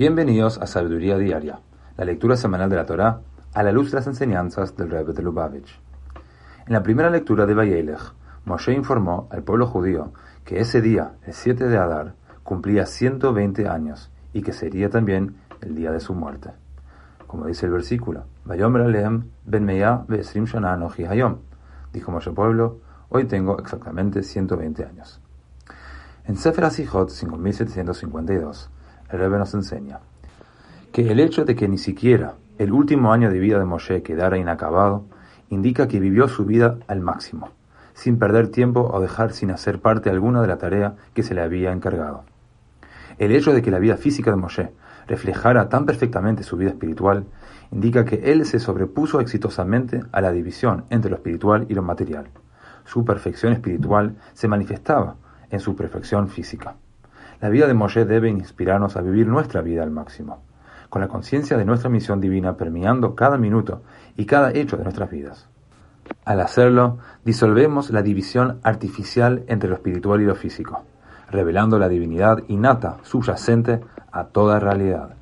Bienvenidos a Sabiduría Diaria, la lectura semanal de la Torá a la luz de las enseñanzas del Rebbe de Lubavitch. En la primera lectura de Vayelech, Moshe informó al pueblo judío que ese día, el 7 de Adar, cumplía 120 años y que sería también el día de su muerte. Como dice el versículo. Dijo Moshe pueblo, hoy tengo exactamente 120 años. En Sefer HaSichot 5752, el Rebbe nos enseña que el hecho de que ni siquiera el último año de vida de Moshe quedara inacabado indica que vivió su vida al máximo, sin perder tiempo o dejar sin hacer parte alguna de la tarea que se le había encargado. El hecho de que la vida física de Moshe reflejara tan perfectamente su vida espiritual indica que él se sobrepuso exitosamente a la división entre lo espiritual y lo material. Su perfección espiritual se manifestaba en su perfección física. La vida de Moshe debe inspirarnos a vivir nuestra vida al máximo, con la conciencia de nuestra misión divina permeando cada minuto y cada hecho de nuestras vidas. Al hacerlo, disolvemos la división artificial entre lo espiritual y lo físico, revelando la divinidad innata subyacente a toda realidad.